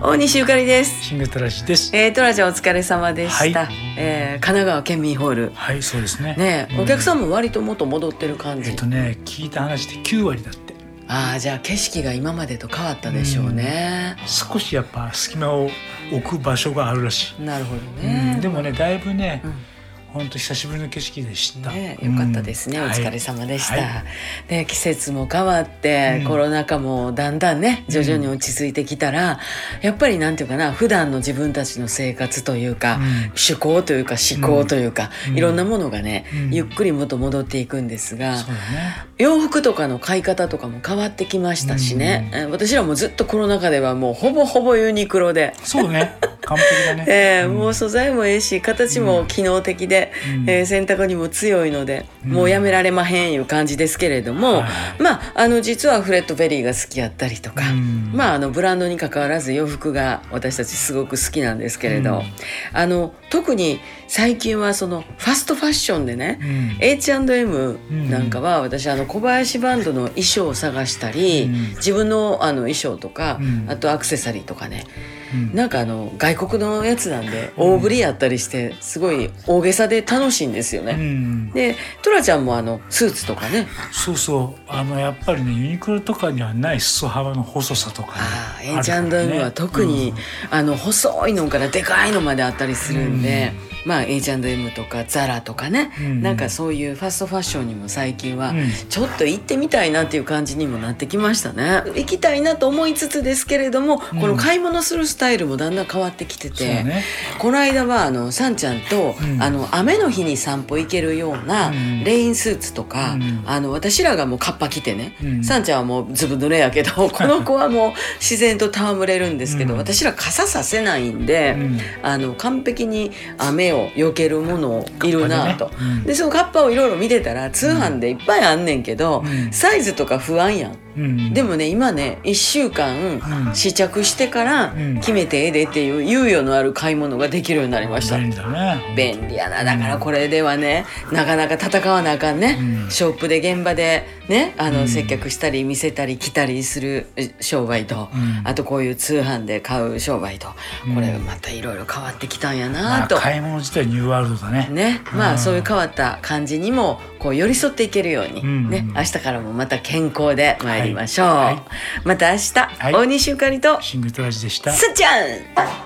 大西ゆかりです。シングトラジです。えー、トラちゃんお疲れ様でした。はいえー神奈川県民ホール。はい、そうですね。ね、うんお客さんも割と元戻ってる感じ。えっとね、聞いた話で9割だって。ああ、じゃあ景色が今までと変わったでしょうね。少しやっぱ隙間を置く場所があるらしい。なるほどうね。ん、でもね、だいぶねうん、本当久しぶりの景色でした。ね、よかったですね、うん。お疲れ様でした、はい。で季節も変わって、うん。コロナ禍もだんだんね徐々に落ち着いてきたら、やっぱりなんていうかな普段の自分たちの生活というか、うん。趣向というか思考というか、うん。いろんなものがね、うん。ゆっくり元戻っていくんですが、ね。洋服とかの買い方とかも変わってきましたしね、えー私らもずっとコロナ禍ではもうほぼほぼユニクロで。そうね。完璧だね。えーん。もう素材もええし形も機能的で、うん。えー洗濯にも強いので、うん。もうやめられまへんいう感じですけれども、はいまああの実はフレットベリーが好きやったりとか、うん。まああのブランドに関わらず洋服が私たちすごく好きなんですけれど、うん。あの特に最近はそのファストファッションでね、うん。H&M なんかは私あの小林バンドの衣装を探したり、うん。自分のあの衣装とか、うん。あとアクセサリーとかねうんなんかあの外国のやつなんで大ぶりやったりしてすごい大げさで楽しいんですようね。ん。でトラちゃんもあのスーツとかねそうそう。あのやっぱりね、ユニクロとかにはない裾幅の細さとかね。ああるからね H&M は特に、うんあの細いのからでかいのまであったりするんで、まあ H&M とかザラとかね、うんなんかそういうファストファッションにも最近はうん。ちょっと行ってみたいなっていう感じにもなってきましたね。行きたいなと思いつつですけれども、うん。この買い物するスタイルもだんだん変わってきてて、ね。この間はあのさんちゃんと、うん。あの雨の日に散歩行けるようなうん。レインスーツとか、うん。あの私らがもうカッパ着てね、うん。さんちゃんはもうずぶ濡れやけど この子はもう自然と戯れるんですけど、うん。私ら傘させないんで、うん。あの完璧に雨を避けるものいるなと。でねうんでそのカッパをいろいろ見てたら通販でいっぱいあんねんけど、うんサイズとか不安やん。うん。でもね今ね1週間うん。試着してからうん。決めてええでっていう猶予のある買い物ができるようになりました。便利だね。便利やな。だからこれではねなかなか戦わなあかんね、うん。ショップで現場でねあの、うん。接客したり見せたり着たりするえ商売と、うん。あとこういう通販で買う商売と、うん。これまたいろいろ変わってきたんやまあなと。買い物自体ニューワールドだね。ね、まうん。あそういう変わった感じにもこう寄り添っていけるように、うんね明日からもまた健康で参りましょう、はい。はい。また明日、い。大西ゆかりとシングルトラジでした。すっちゃん